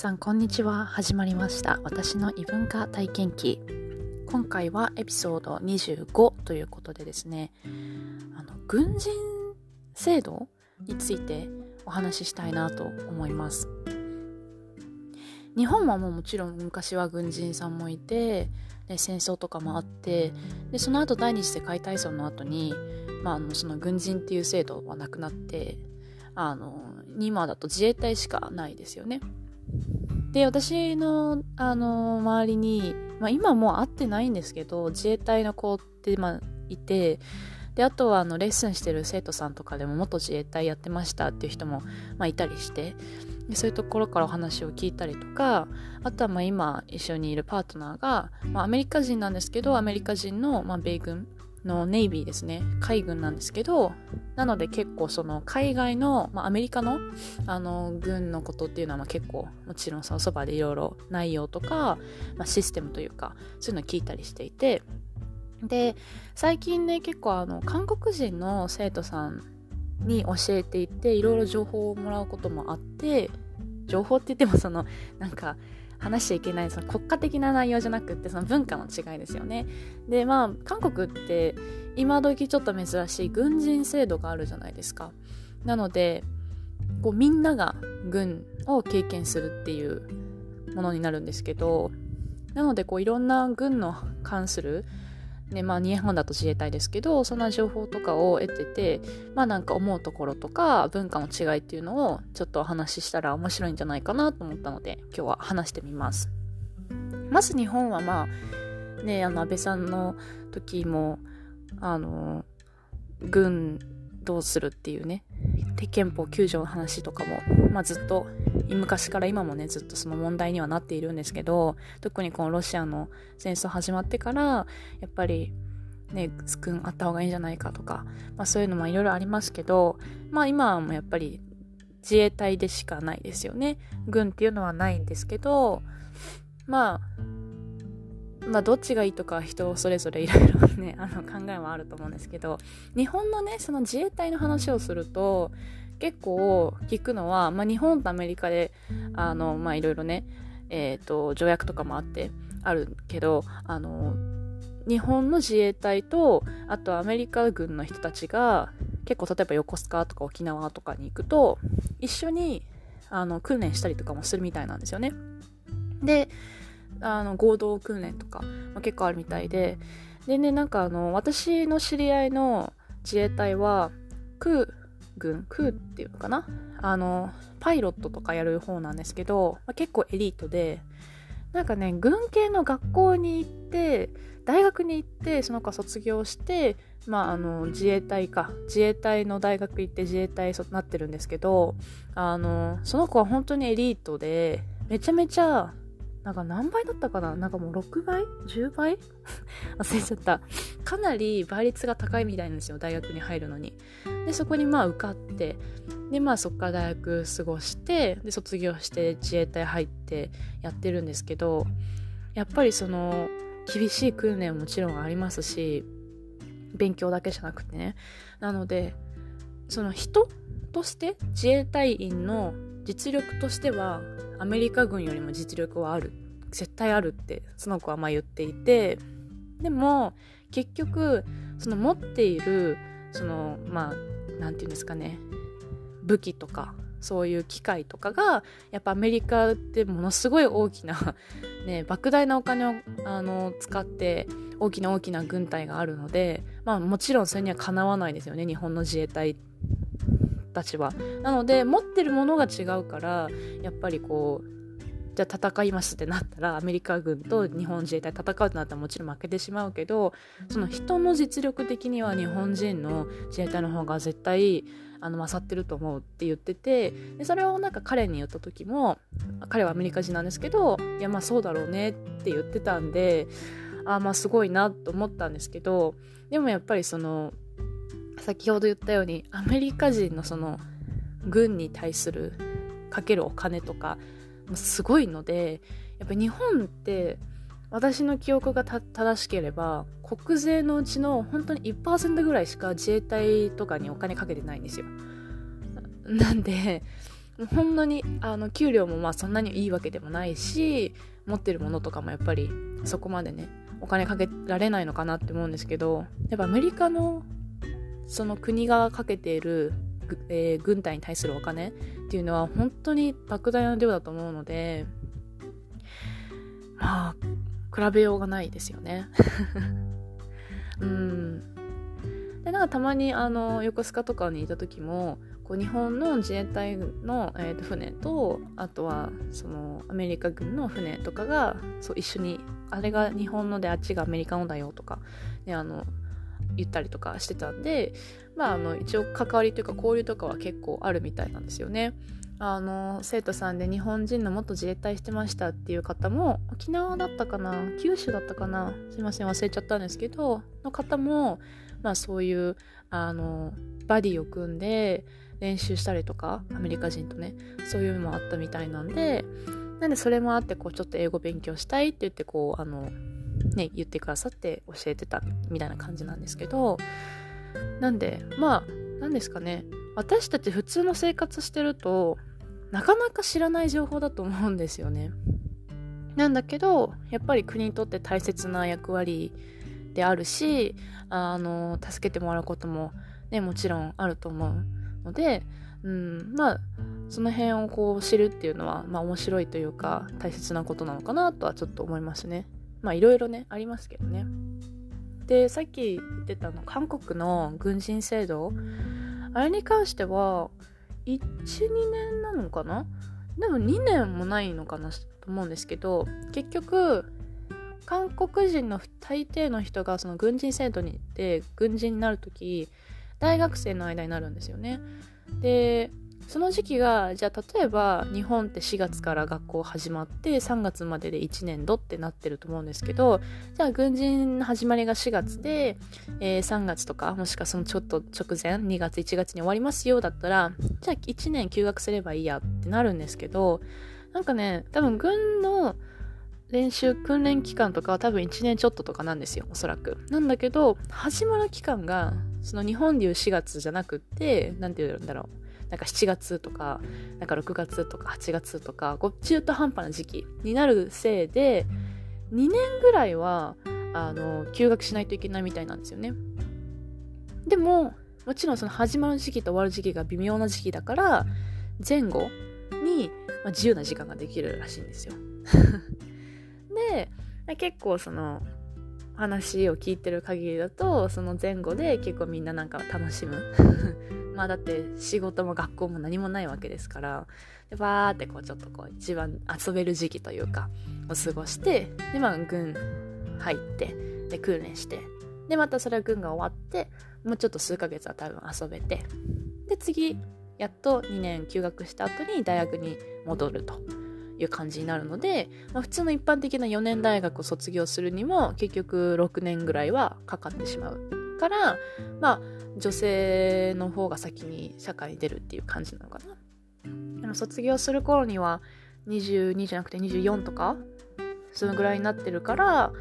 さんこんにちは。始まりました。私の異文化体験記。今回はエピソード25ということでですね。あの軍人制度についてお話ししたいなと思います。日本はもうもちろん昔は軍人さんもいてで戦争とかもあってでその後第二次世界大戦の後に、まあ、あのその軍人っていう制度はなくなってあの今だと自衛隊しかないですよね。で私のあの周りに、まあ、今もう会ってないんですけど自衛隊の子って、まあ、いてであとはあのレッスンしてる生徒さんとかでも元自衛隊やってましたっていう人も、まあ、いたりしてでそういうところからお話を聞いたりとかあとはまあ今一緒にいるパートナーが、まあ、アメリカ人なんですけどアメリカ人の、ま、米軍のネイビーですね。海軍なんですけどなので結構その海外の、まあ、アメリカのあの軍のことっていうのは結構もちろんそのそばでいろいろ内容とか、まあ、システムというかそういうのを聞いたりしていて。で最近ね結構あの韓国人の生徒さんに教えていていろいろ情報をもらうこともあって情報って言ってもそのなんか話しちゃいけないその国家的な内容じゃなくってその文化の違いですよね。でまあ韓国って今時ちょっと珍しい軍人制度があるじゃないですか。なのでこうみんなが軍を経験するっていうものになるんですけどなのでこういろんな軍の関するねまあ、日本だと自衛隊ですけどそんな情報とかを得ててまあなんか思うところとか文化の違いっていうのをちょっとお話ししたら面白いんじゃないかなと思ったので今日は話してみます。まず日本はまあねあの安倍さんの時もあの軍どうするっていうね憲法9条の話とかも、まあ、ずっと昔から今もねずっとその問題にはなっているんですけど特にこのロシアの戦争始まってからやっぱりね軍あった方がいいんじゃないかとか、まあ、そういうのもいろいろありますけどまあ今はもやっぱり自衛隊でしかないですよね。軍っていうのはないんですけどまあまあどっちがいいとか人それぞれいろいろねあの考えはあると思うんですけど日本のねその自衛隊の話をすると結構聞くのは、まあ、日本とアメリカでいろいろねえ、ー、と条約とかもあってあるけどあの日本の自衛隊とあとアメリカ軍の人たちが結構例えば横須賀とか沖縄とかに行くと一緒にあの訓練したりとかもするみたいなんですよね。であの合同訓練とか、まあ、結構あるみたいででねなんかあの私の知り合いの自衛隊は空軍空っていうのかな？あのパイロットとかやる方なんですけど、まあ、結構エリートでなんかね軍系の学校に行って大学に行ってその子卒業してまああの自衛隊か。自衛隊の大学行って自衛隊になってるんですけどあのその子は本当にエリートでめちゃめちゃなんか何倍だったかな？なんかもう6倍 ?10 倍？忘れちゃった。かなり倍率が高いみたいなんですよ、大学に入るのに。で、そこにまあ受かって、で、まあそっから大学過ごして、で、卒業して自衛隊入ってやってるんですけど、やっぱりその、厳しい訓練ももちろんありますし、勉強だけじゃなくてね。なので、その人として自衛隊員の実力としてはアメリカ軍よりも実力はある絶対あるってその子はまあ言っていてでも結局その持っているそのまあ何て言うんですかね武器とかそういう機械とかがやっぱアメリカってものすごい大きな ね莫大なお金をあの使って大きな大きな軍隊があるのでまあもちろんそれにはかなわないですよね日本の自衛隊って。たちは。なので持ってるものが違うからやっぱりこうじゃあ戦いますってなったらアメリカ軍と日本自衛隊戦うってなったらもちろん負けてしまうけどその人の実力的には日本人の自衛隊の方が絶対あの勝ってると思うって言っててでそれをなんか彼に言った時も彼はアメリカ人なんですけどいやまあそうだろうねって言ってたんであまあすごいなと思ったんですけどでもやっぱりその先ほど言ったようにアメリカ人のその軍に対するかけるお金とかすごいのでやっぱ日本って私の記憶が正しければ国税のうちの本当に1%ぐらいしか自衛隊とかにお金かけてないんですよ。なんでほんのにあの給料もまあそんなにいいわけでもないし持ってるものとかもやっぱりそこまでねお金かけられないのかなって思うんですけどやっぱアメリカのその国がかけている、えー、軍隊に対するお金っていうのは本当に莫大な量だと思うのでまあ比べようがないですよね。うん。でなんかたまにあの横須賀とかにいた時もこう日本の自衛隊の、えー、と船とあとはそのアメリカ軍の船とかがそう一緒にあれが日本のであっちがアメリカのだよとか、ね、あの言ったりとかしてたんで、まあ、あの一応関わりというか交流とかは結構あるみたいなんですよね。あの生徒さんで日本人の元自衛隊してましたっていう方も沖縄だったかな九州だったかなすいません忘れちゃったんですけどの方も、まあ、そういうあのバディを組んで練習したりとかアメリカ人とねそういうのもあったみたいなんでなんでそれもあってこうちょっと英語勉強したいって言ってこうあのね言ってくださって教えてたみたいな感じなんですけどなんでまあ何ですかね私たち普通の生活してるとなかなか知らない情報だと思うんですよね。なんだけどやっぱり国にとって大切な役割であるしあの助けてもらうことも、ね、もちろんあると思うので、うん、まあその辺をこう知るっていうのは、まあ、面白いというか大切なことなのかなとはちょっと思いますね。まあいろいろねありますけどね。でさっき言ってたの韓国の軍人制度。あれに関しては12年なのかな？でも2年もないのかなと思うんですけど結局韓国人の大抵の人がその軍人制度に行って軍人になる時大学生の間になるんですよね。でその時期がじゃあ例えば日本って4月から学校始まって3月までで1年度ってなってると思うんですけどじゃあ軍人の始まりが4月で、えー、3月とかもしくはそのちょっと直前2月1月に終わりますよだったらじゃあ1年休学すればいいやってなるんですけどなんかね多分軍の練習訓練期間とかは多分1年ちょっととかなんですよおそらく。なんだけど始まる期間がその日本でいう4月じゃなくって何て言うんだろう。なんか7月とかなんか6月とか8月とかこう中途半端な時期になるせいで2年ぐらいはあの休学しないといけないみたいなんですよね。でももちろんその始まる時期と終わる時期が微妙な時期だから前後に、まあ、自由な時間ができるらしいんですよ。で結構その話を聞いてる限りだとその前後で結構みんななんか楽しむ。まあだって仕事も学校も何もないわけですからでバーってこうちょっとこう一番遊べる時期というかを過ごしてでまあ軍入ってで訓練してでまたそれは軍が終わってもうちょっと数ヶ月は多分遊べてで次やっと2年休学した後に大学に戻ると。いう感じになるので、まあ、普通の一般的な4年大学を卒業するにも結局6年ぐらいはかかってしまうからまあ女性の方が先に社会に出るっていう感じなのかな。でも卒業する頃には22じゃなくて24とかそのぐらいになってるから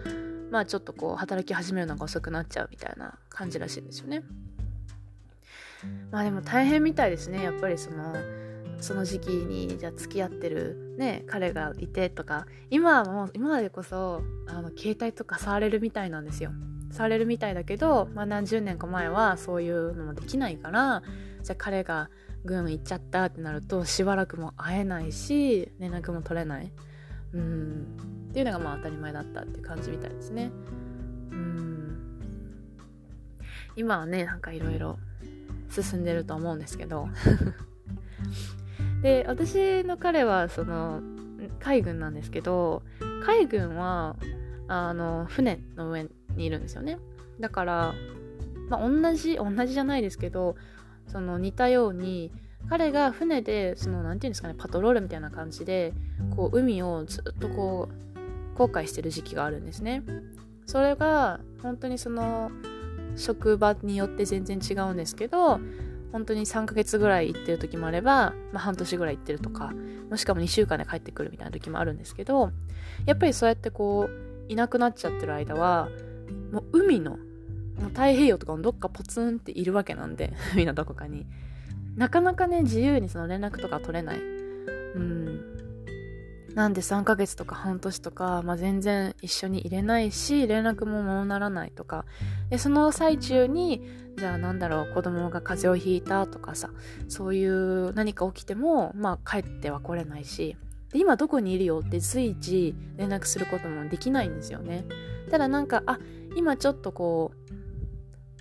まあちょっとこう働き始めるのが遅くなっちゃうみたいな感じらしいんですよね。まあでも大変みたいですね。やっぱりそのその時期にじゃあ付き合ってるね彼がいてとか今はもう今までこそあの携帯とか触れるみたいなんですよ。されるみたいだけど、まあ、何十年か前はそういうのもできないからじゃあ彼が軍行っちゃったってなるとしばらくも会えないし連絡も取れない。うん。っていうのがまあ当たり前だったっていう感じみたいですね。うん。今はねなんかいろいろ進んでると思うんですけど。で私の彼はその海軍なんですけど海軍はあの船の上にいるんですよね。だからまあ同じ同じじゃないですけどその似たように彼が船でその何て言うんですかねパトロールみたいな感じでこう海をずっとこう航海してる時期があるんですね。それが本当にその職場によって全然違うんですけど本当に3ヶ月ぐらい行ってる時もあれば、まあ、半年ぐらい行ってるとかもしかも2週間で帰ってくるみたいな時もあるんですけどやっぱりそうやってこういなくなっちゃってる間はもう海のもう太平洋とかのどっかポツンっているわけなんで 海のどこかに。なかなかね自由にその連絡とか取れない。うん。なんで3ヶ月とか半年とか、まあ、全然一緒にいれないし連絡もままならないとか。でその最中にじゃあなんだろう子供が風邪をひいたとかさそういう何か起きてもまあ帰っては来れないし。で今どこにいるよって随時連絡することもできないんですよね。ただなんかあ今ちょっとこ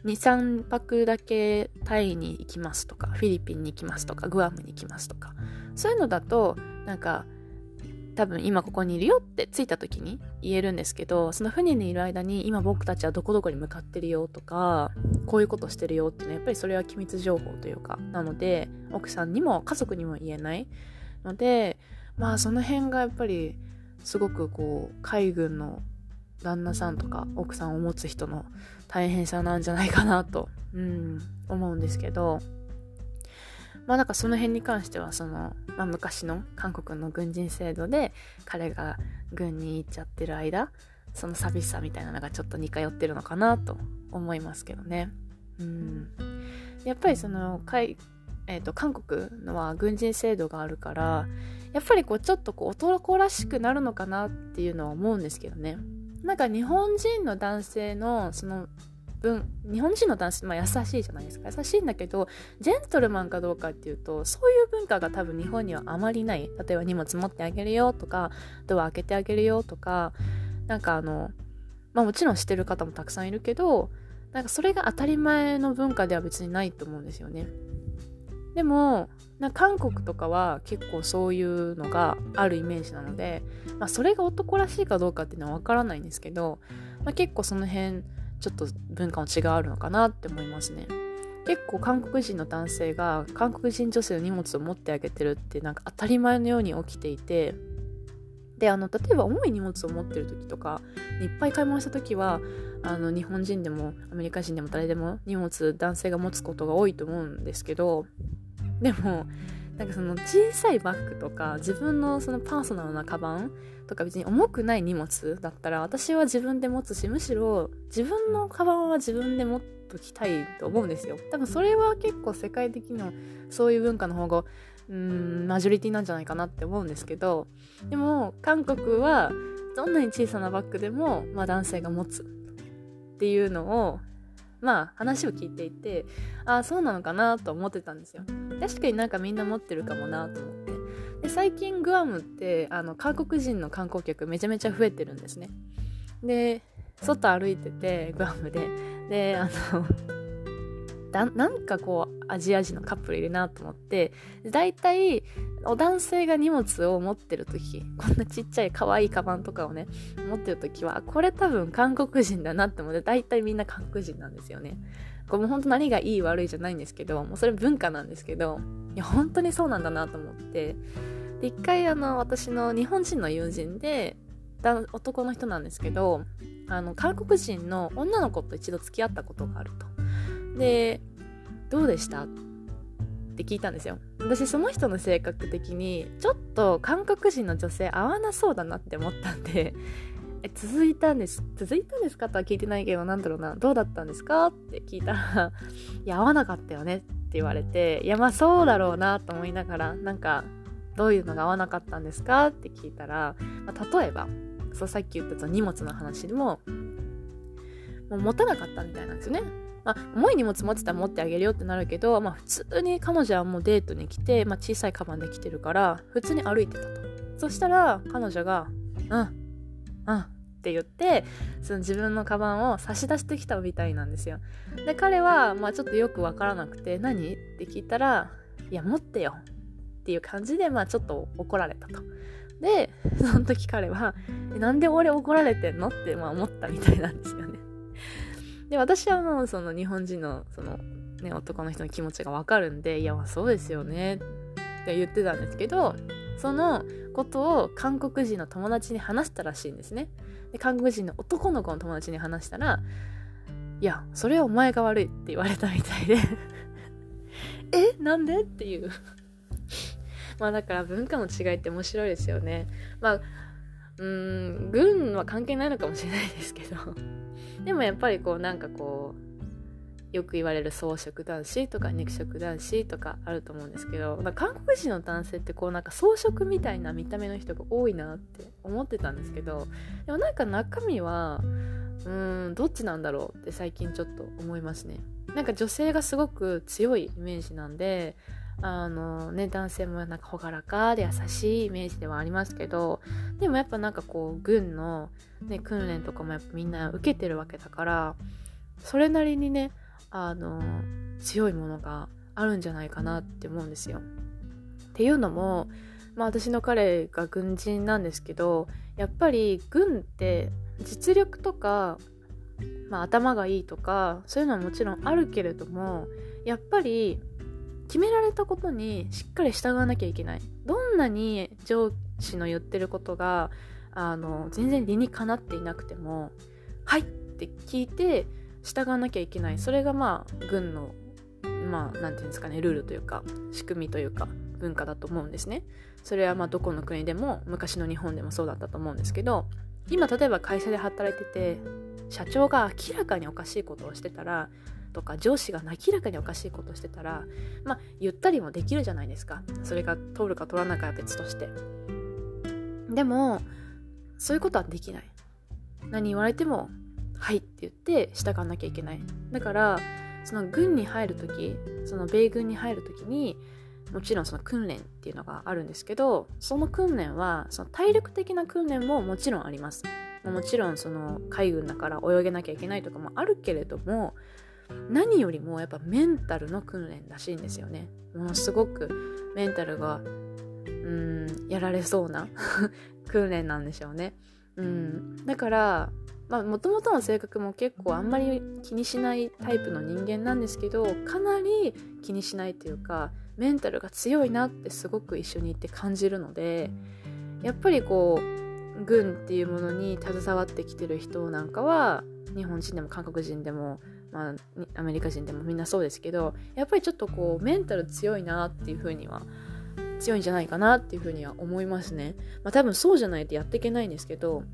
う23泊だけタイに行きますとかフィリピンに行きますとかグアムに行きますとか。そういうのだとなんか多分今ここにいるよって着いた時に言えるんですけどその船にいる間に今僕たちはどこどこに向かってるよとかこういうことしてるよっていうのはやっぱりそれは機密情報というかなので奥さんにも家族にも言えない。のでまあその辺がやっぱりすごくこう海軍の旦那さんとか奥さんを持つ人の大変さなんじゃないかなと、うん、思うんですけど。まあなんかその辺に関してはその、まあ、昔の韓国の軍人制度で彼が軍に行っちゃってる間その寂しさみたいなのがちょっと似通ってるのかなと思いますけどね。うん、やっぱりその、えーと、韓国のは軍人制度があるからやっぱりこうちょっとこう男らしくなるのかなっていうのは思うんですけどね。なんか日本人の男性のその分日本人の男性、まあ、優しいじゃないですか。優しいんだけどジェントルマンかどうかっていうとそういう文化が多分日本にはあまりない。例えば荷物持ってあげるよとかドア開けてあげるよとかなんかあのまあもちろんしてる方もたくさんいるけどなんかそれが当たり前の文化では別にないと思うんですよね。でもな韓国とかは結構そういうのがあるイメージなので、まあ、それが男らしいかどうかっていうのは分からないんですけど、まあ、結構その辺ちょっと文化の違いあるのかなって思いますね。結構韓国人の男性が韓国人女性の荷物を持ってあげてるってなんか当たり前のように起きていてであの例えば重い荷物を持ってる時とかいっぱい買い物した時はあの日本人でもアメリカ人でも誰でも荷物男性が持つことが多いと思うんですけどでもなんかその小さいバッグとか自分のそのパーソナルなカバンとか別に重くない荷物だったら私は自分で持つしむしろ自分のカバンは自分で持っときたいと思うんですよ。多分それは結構世界的なそういう文化の方がうんマジョリティなんじゃないかなって思うんですけどでも韓国はどんなに小さなバッグでも、まあ、男性が持つっていうのをまあ話を聞いていてああそうなのかなと思ってたんですよ。確かになんかみんな持ってるかもなと思って。で最近グアムってあの韓国人の観光客めちゃめちゃ増えてるんですね。で外歩いててグアムで。であのだなんかこうアジア人のカップルいるなと思って大体お男性が荷物を持ってる時こんなちっちゃい可愛いカバンとかをね持ってる時はこれ多分韓国人だなって思って大体みんな韓国人なんですよね。これもう本当何がいい悪いじゃないんですけどもうそれ文化なんですけどいや本当にそうなんだなと思って。で一回あの私の日本人の友人で男の人なんですけどあの韓国人の女の子と一度付き合ったことがあると。でどうでした？って聞いたんですよ。私その人の性格的にちょっと韓国人の女性合わなそうだなって思ったんで え続いたんです続いたんですかとは聞いてないけどなんだろうなどうだったんですかって聞いたら いや合わなかったよねって言われていやまあそうだろうなと思いながらなんかどういうのが合わなかったんですかって聞いたら、まあ、例えばそうさっき言った荷物の話でももう持たなかったみたいなんですよね。まあ、重い荷物持ってたら持ってあげるよってなるけど、まあ、普通に彼女はもうデートに来て、まあ、小さいカバンで来てるから普通に歩いてたとそしたら彼女が「うんうん」って言ってその自分のカバンを差し出してきたみたいなんですよで彼は、まあ、ちょっとよくわからなくて「何?」って聞いたら「いや持ってよ」っていう感じで、まあ、ちょっと怒られたと。でその時彼は「なんで俺怒られてんの?」って、まあ、思ったみたいなんですよねで私はもうその日本人のその、ね、男の人の気持ちがわかるんでいやまあそうですよねって言ってたんですけどそのことを韓国人の友達に話したらしいんですね。で韓国人の男の子の友達に話したらいやそれはお前が悪いって言われたみたいで。えなんで？っていう。まあだから文化の違いって面白いですよね。まあうーん軍は関係ないのかもしれないですけど。でもやっぱりこうなんかこうよく言われる草食男子とか肉食男子とかあると思うんですけど韓国人の男性ってこうなんか草食みたいな見た目の人が多いなって思ってたんですけどでもなんか中身はうーんどっちなんだろうって最近ちょっと思いますね。なんか女性がすごく強いイメージなんであのね男性もなんか朗らかで優しいイメージではありますけどでもやっぱなんかこう軍の、ね、訓練とかもやっぱみんな受けてるわけだからそれなりにねあの強いものがあるんじゃないかなって思うんですよ。っていうのも、まあ、私の彼が軍人なんですけどやっぱり軍って実力とか、まあ、頭がいいとかそういうのはもちろんあるけれどもやっぱり決められたことにしっかり従わなきゃいけないどんなに上司の言ってることがあの全然理にかなっていなくても「はい!」って聞いて従わなきゃいけないそれがまあ軍のまあ何て言うんですかねルールというか仕組みというか文化だと思うんですねそれはまあどこの国でも昔の日本でもそうだったと思うんですけど今例えば会社で働いてて社長が明らかにおかしいことをしてたらとか上司が明らかにおかしいことしてたらまあ言ったりもできるじゃないですか。それが通るか通らないかは別として。でもそういうことはできない。何言われてもはいって言って従わなきゃいけない。だからその軍に入る時その米軍に入る時にもちろんその訓練っていうのがあるんですけどその訓練はその体力的な訓練ももちろんあります。もちろんその海軍だから泳げなきゃいけないとかもあるけれども何よりもやっぱメンタルの訓練らしいんですよね。ものすごくメンタルがうんやられそうな 訓練なんでしょうね。うん。だからもともとの性格も結構あんまり気にしないタイプの人間なんですけどかなり気にしないというかメンタルが強いなってすごく一緒にいて感じるのでやっぱりこう軍っていうものに携わってきてる人なんかは日本人でも韓国人でも、まあ、アメリカ人でもみんなそうですけどやっぱりちょっとこうメンタル強いなっていうふうには強いんじゃないかなっていうふうには思いますね。まあ多分そうじゃないとやっていけないんですけど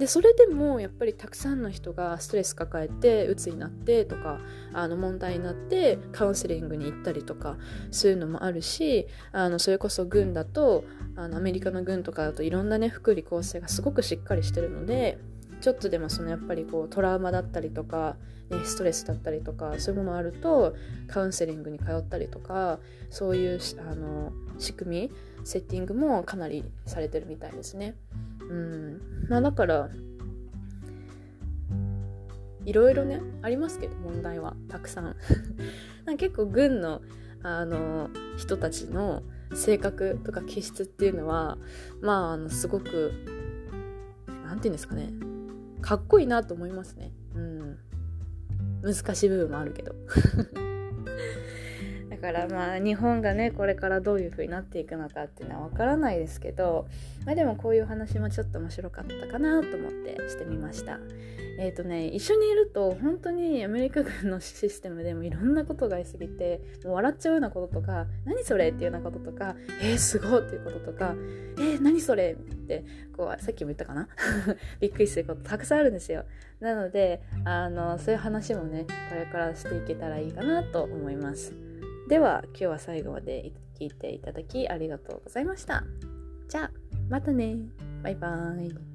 でそれでもやっぱりたくさんの人がストレス抱えてうつになってとかあの問題になってカウンセリングに行ったりとかそういうのもあるしあのそれこそ軍だとあのアメリカの軍とかだといろんなね福利厚生がすごくしっかりしてるのでちょっとでもそのやっぱりこうトラウマだったりとか、ね、ストレスだったりとかそういうものあるとカウンセリングに通ったりとかそういうあの仕組みセッティングもかなりされてるみたいですね。うん。まあだからいろいろねありますけど問題はたくさん。結構軍のあの人たちの性格とか気質っていうのはまああのすごく何て言うんですかね。かっこいいなと思いますね。うん。難しい部分もあるけど。からまあ日本がねこれからどういう風になっていくのかっていうのは分からないですけど、まあ、でもこういう話もちょっと面白かったかなと思ってしてみました。えっ、ー、とね一緒にいると本当にアメリカ軍のシステムでもいろんなことがありすぎてもう笑っちゃうようなこととか何それっていうようなこととかえー、すごいっていうこととかえー、何それってこうさっきも言ったかな？びっくりすることたくさんあるんですよ。なのであのそういう話もねこれからしていけたらいいかなと思います。では今日は最後まで聞いていただきありがとうございました。じゃあまたねバイバーイ